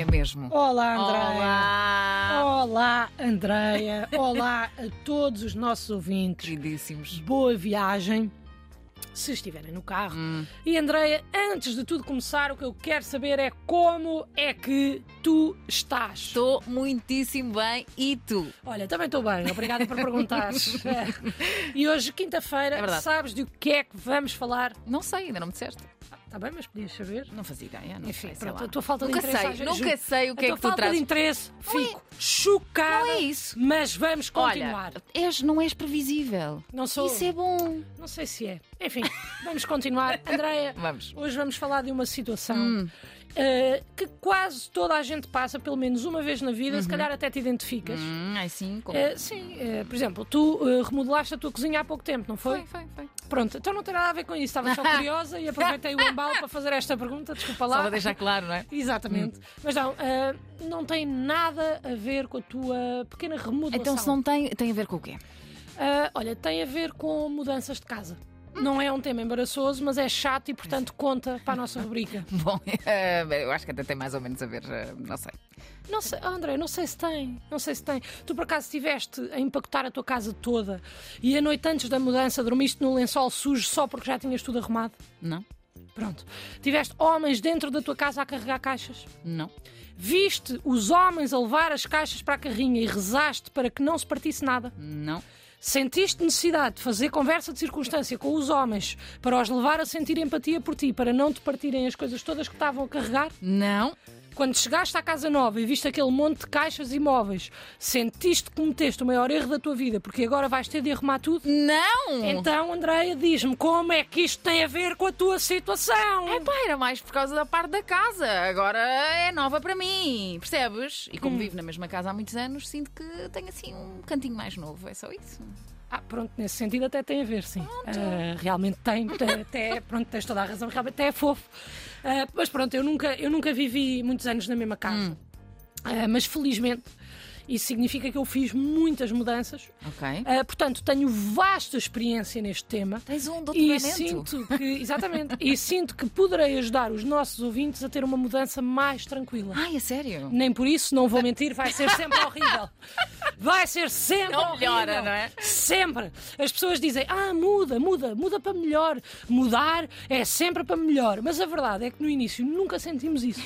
é mesmo. Olá, Andréia. Olá! Olá, Andréia. Olá a todos os nossos ouvintes. Queridíssimos. Boa viagem. Se estiverem no carro. Hum. E Andreia, antes de tudo começar, o que eu quero saber é como é que tu estás. Estou muitíssimo bem. E tu? Olha, também estou bem, obrigada por perguntares. É. E hoje, quinta-feira, É sabes de o que é que vamos falar? Não sei, ainda não me disseste. Está bem, mas podias saber. Não fazia ideia. Não Enfim, sei, sei pronto, lá. a tua falta nunca de interesse. sei, nunca juro. sei o que a é que tu falta trazes. de interesse, é- fico chocada. Não é isso. Mas vamos continuar. Olha, és, não és previsível. Não sou. Isso é bom. Não sei se é. Enfim, vamos continuar. Andreia, Vamos. hoje vamos falar de uma situação Hum. eh, que quase toda a gente passa, pelo menos uma vez na vida, se calhar até te identificas. Hum, sim, como... Eh, sim, eh, por exemplo, tu remodelaste a tua cozinha há pouco tempo, não foi? Foi, foi, foi. Pronto, então não tem nada a ver com isso. Estava só curiosa e aproveitei o embalo para fazer esta pergunta. Desculpa lá. Só para deixar claro, não é? Exatamente. Mas não, eh, não tem nada a ver com a tua pequena remodelação. Então se não tem, tem a ver com o quê? Ah, olha, tem a ver com mudanças de casa. Não é um tema embaraçoso, mas é chato e, portanto, conta para a nossa rubrica. Bom, eh, eu acho que até tem mais ou menos a ver, eh, não sei. Não sei, André, não sei se tem. Não sei se tem. Tu, por acaso, estiveste a empacotar a tua casa toda e a noite antes da mudança dormiste no lençol sujo só porque já tinhas tudo arrumado? Não? Pronto. Tiveste homens dentro da tua casa a carregar caixas? Não. Viste os homens a levar as caixas para a carrinha e rezaste para que não se partisse nada? Não. Sentiste necessidade de fazer conversa de circunstância com os homens para os levar a sentir empatia por ti, para não te partirem as coisas todas que estavam a carregar? Não. Quando chegaste à casa nova e viste aquele monte de caixas e móveis, sentiste que cometeste o maior erro da tua vida, porque agora vais ter de arrumar tudo? Não! Então, Andreia, diz-me como é que isto tem a ver com a tua situação? É pá, era mais por causa da parte da casa. Agora é nova para mim, percebes? E Hum. como vivo na mesma casa há muitos anos, sinto que tenho assim um cantinho mais novo. É só isso. Ah, pronto, nesse sentido até tem a ver, sim. Ah, realmente tem, até, pronto, tens toda a razão, realmente até é fofo. Ah, mas pronto, eu nunca, eu nunca vivi muitos anos na mesma casa. Ah, mas felizmente isso significa que eu fiz muitas mudanças. Ok. Ah, portanto, tenho vasta experiência neste tema. Tens um E doutoramento. sinto que, exatamente, e sinto que poderei ajudar os nossos ouvintes a ter uma mudança mais tranquila. Ai, é sério? Nem por isso, não vou mentir, vai ser sempre horrível. Vai ser sempre Não horrível. melhora, não é? Sempre. As pessoas dizem, ah, muda, muda, muda para melhor. Mudar é sempre para melhor. Mas a verdade é que no início nunca sentimos isso.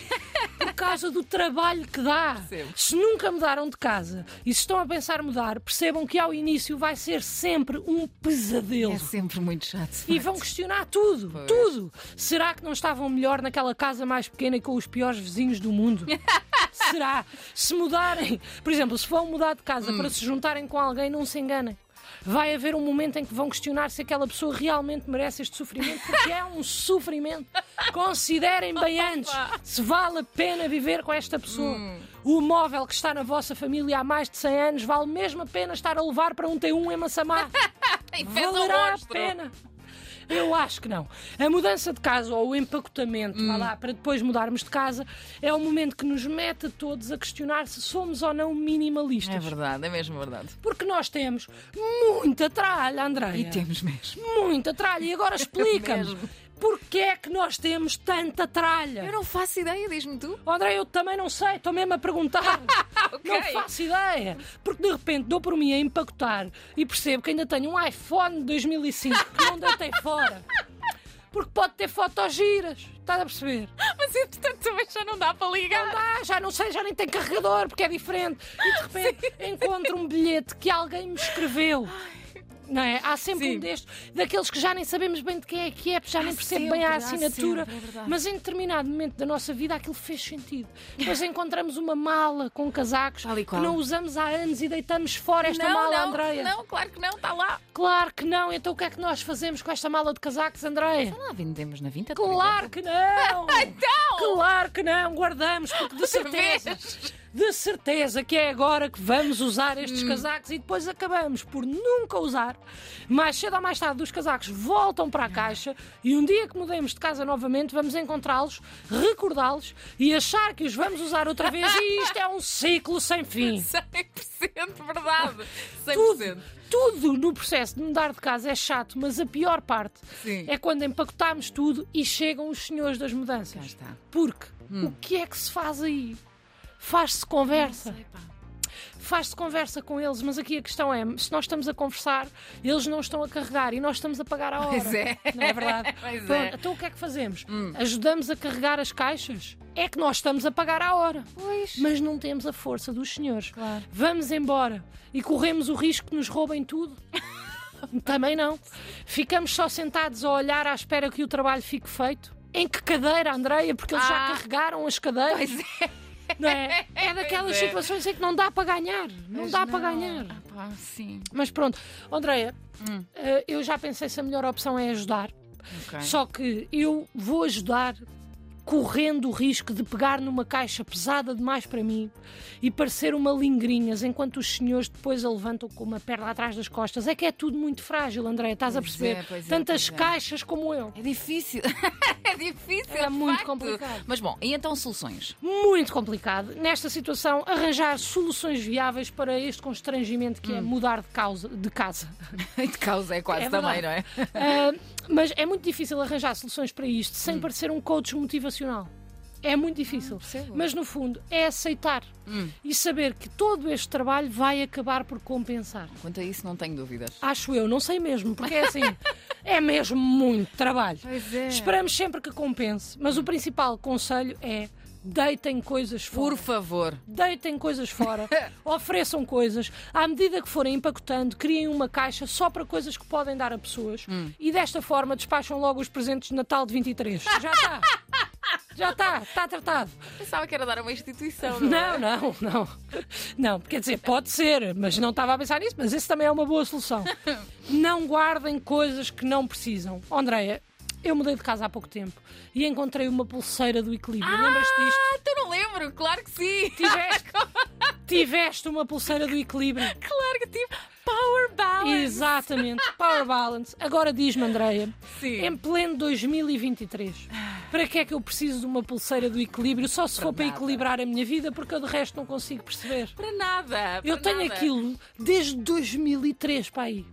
Causa do trabalho que dá. Percebo. Se nunca mudaram de casa e se estão a pensar mudar, percebam que ao início vai ser sempre um pesadelo. É sempre muito chato. E vão questionar tudo, Pois. tudo. Será que não estavam melhor naquela casa mais pequena e com os piores vizinhos do mundo? Será? Se mudarem, por exemplo, se vão mudar de casa Hum. para se juntarem com alguém, não se enganem. Vai haver um momento em que vão questionar se aquela pessoa realmente merece este sofrimento, porque é um sofrimento. Considerem bem antes se vale a pena viver com esta pessoa. Hum. O móvel que está na vossa família há mais de 100 anos vale mesmo a pena estar a levar para um T1 em Massamá. Valerá a pena. Eu acho que não. A mudança de casa ou o empacotamento, Hum. lá, para depois mudarmos de casa, é o momento que nos mete a todos a questionar se somos ou não minimalistas. É verdade, é mesmo verdade. Porque nós temos muita tralha, Andréia. E temos mesmo. Muita tralha. E agora explica-me. Porquê é que nós temos tanta tralha? Eu não faço ideia, diz-me tu. Oh, André, eu também não sei, estou mesmo a perguntar. Ok. Não faço ideia. Porque de repente dou por mim a empacotar e percebo que ainda tenho um iPhone de 2005 que não deitei fora. Porque pode ter fotos giras. Estás a perceber? Mas entretanto também já não dá para ligar. Ah, já não sei, já nem tem carregador porque é diferente. E de repente encontro um bilhete que alguém me escreveu. Não é? Há sempre Sim. um destes, daqueles que já nem sabemos bem de quem é que é, já nem percebe bem a assinatura. sempre, é mas em determinado momento da nossa vida aquilo fez sentido. Depois encontramos uma mala com casacos que não usamos há anos e deitamos fora esta não, mala, não, Andreia. não, claro que não, está lá. Claro que não. Então o que é que nós fazemos com esta mala de casacos, Andreia? Lá vendemos na vinta. Claro que não! Então! Claro que não! Guardamos, porque de certeza. De certeza que é agora que vamos usar estes Hum. casacos e depois acabamos por nunca usar. Mais cedo ou mais tarde, os casacos voltam para a caixa e um dia que mudemos de casa novamente, vamos encontrá-los, recordá-los e achar que os vamos usar outra vez e isto é um ciclo sem fim. 100% verdade. 100%. Tudo, tudo no processo de mudar de casa é chato, mas a pior parte Sim. é quando empacotamos tudo e chegam os senhores das mudanças. está. Porque o que é que se faz aí? Faz-se conversa. Faz-se conversa com eles, mas aqui a questão é: se nós estamos a conversar, eles não estão a carregar e nós estamos a pagar a hora. Pois é. Não é verdade? Pois Pronto, é. Então o que é que fazemos? Ajudamos a carregar as caixas? É que nós estamos a pagar a hora. Pois. Mas não temos a força dos senhores. Claro. Vamos embora e corremos o risco que nos roubem tudo. Também não. Ficamos só sentados a olhar à espera que o trabalho fique feito. Em que cadeira, Andreia? Porque eles já Ah. carregaram as cadeiras. Pois é. Não é? é daquelas é. situações em que não dá para ganhar. Não Mas dá para ganhar. Ah, pá, sim. Mas pronto, Andreia, Hum. eh, eu já pensei se a melhor opção é ajudar. Ok. Só que eu vou ajudar correndo o risco de pegar numa caixa pesada demais para mim e parecer uma lingrinhas enquanto os senhores depois a levantam com uma perna atrás das costas. É que é tudo muito frágil, André, estás a Pois perceber? é, é, Tantas é. caixas como eu. É difícil. é difícil. É muito facto. complicado. Mas bom, e então soluções? Muito complicado. Nesta situação, arranjar soluções viáveis para este constrangimento que é Hum. mudar de, causa, de casa. de causa é quase É também, não é? Ah, mas é muito difícil arranjar soluções para isto sem parecer um coach motivacional. É muito difícil. percebo. mas no fundo é aceitar Hum. e saber que todo este trabalho vai acabar por compensar. Quanto a isso, não tenho dúvidas. Acho eu, não sei mesmo, porque é assim, é mesmo muito trabalho. Pois é. Esperamos sempre que compense, mas o principal conselho é deitem coisas fora. Por favor. Deitem coisas fora, ofereçam coisas. À medida que forem empacotando, criem uma caixa só para coisas que podem dar a pessoas. Hum. E desta forma despacham logo os presentes de Natal de 23. Já está. Já está, está tratado. Pensava que era dar uma instituição. Não, é? não, não. Não, quer dizer, pode ser, mas não estava a pensar nisso, mas isso também é uma boa solução. Não guardem coisas que não precisam. Andréia, eu mudei de casa há pouco tempo e encontrei uma pulseira do equilíbrio. Lembras-te disto? Ah, tu não lembro, claro que sim. Tiveste, tiveste uma pulseira do equilíbrio. claro que tive. Power balance. Exatamente, Power Balance. Agora diz-me, Andreia, Sim. em pleno 2023, para que é que eu preciso de uma pulseira do equilíbrio só se Para for para nada. equilibrar a minha vida, porque eu de resto não consigo perceber. Para nada. Eu para tenho nada. aquilo desde 2003 para aí.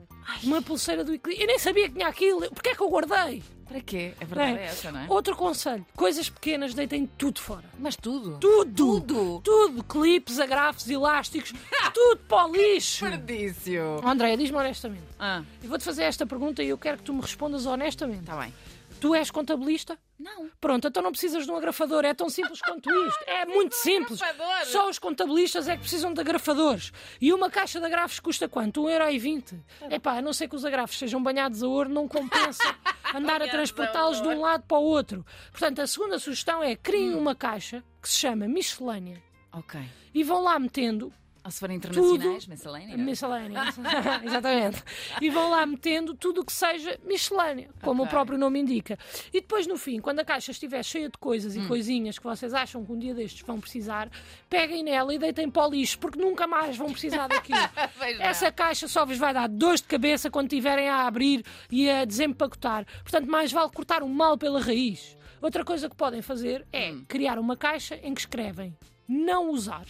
Uma pulseira do equilíbrio. Eu nem sabia que tinha aquilo. Porquê é que eu guardei? Para quê? A verdade É. é essa, não é? Outro conselho: coisas pequenas, deitem tudo fora. Mas tudo. Tudo! Tudo. Tudo! Clipes, agrafos, elásticos, tudo para o lixo! Desperdício. Andréia, diz-me honestamente. Ah, Eu vou-te fazer esta pergunta e eu quero que tu me respondas honestamente. está bem. Tu és contabilista? Não. Pronto, então não precisas de um agrafador, é tão simples quanto isto. É muito simples. Só os contabilistas é que precisam de agrafadores. E uma caixa de agrafos custa quanto? 1,20€. Epá, a não ser que os agrafos sejam banhados a ouro, não compensa andar a transportá-los de um lado para o outro. Portanto, a segunda sugestão é criem uma caixa que se chama miscelânea Ok. e vão lá metendo Ou se forem internacionais, Tudo. miscelânea. Miscelânea. Exatamente. E vão lá metendo tudo o que seja miscelânea, como Ok. o próprio nome indica. E depois, no fim, quando a caixa estiver cheia de coisas Hum. e coisinhas que vocês acham que um dia destes vão precisar, peguem nela e deitem para o lixo, porque nunca mais vão precisar daquilo. Essa caixa só vos vai dar dores de cabeça quando tiverem a abrir e a desempacotar. Portanto, mais vale cortar o mal pela raiz. Outra coisa que podem fazer é Hum. criar uma caixa em que escrevem não usar.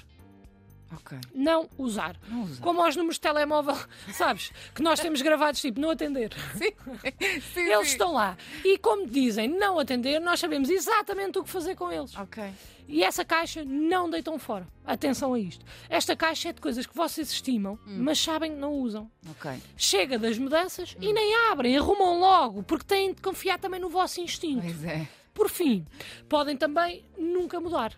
Ok. Não usar. Não usar. Como aos números de telemóvel, sabes? Que nós temos gravados tipo não atender. Sim. sim Eles sim. estão lá. E como dizem não atender, nós sabemos exatamente o que fazer com eles. Ok. E essa caixa não deitam fora. Atenção a isto. Esta caixa é de coisas que vocês estimam, Hum. mas sabem que não usam. Ok. Chega das mudanças Hum. e nem abrem, arrumam logo, porque têm de confiar também no vosso instinto. Pois é. Por fim, podem também nunca mudar.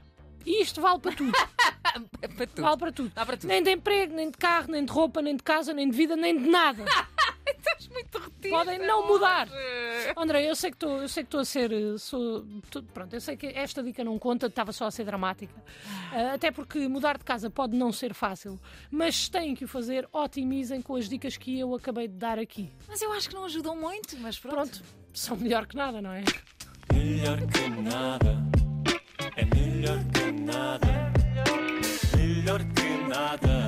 E isto vale para tudo. É para tudo. Vale para tudo. Dá para tudo. Nem de emprego, nem de carro, nem de roupa, nem de casa, nem de vida, nem de nada. Estás muito retida. Podem não mudar. André, eu sei que estou, eu sei que estou a ser, eh, sou, tô- pronto, eu sei que esta dica não conta, estava só a ser dramática. Ah, até porque mudar de casa pode não ser fácil, mas se têm que o fazer, otimizem com as dicas que eu acabei de dar aqui. Mas eu acho que não ajudam muito, mas pronto. Pronto, são melhor que nada, não é? Melhor que nada, é melhor que nada, nada.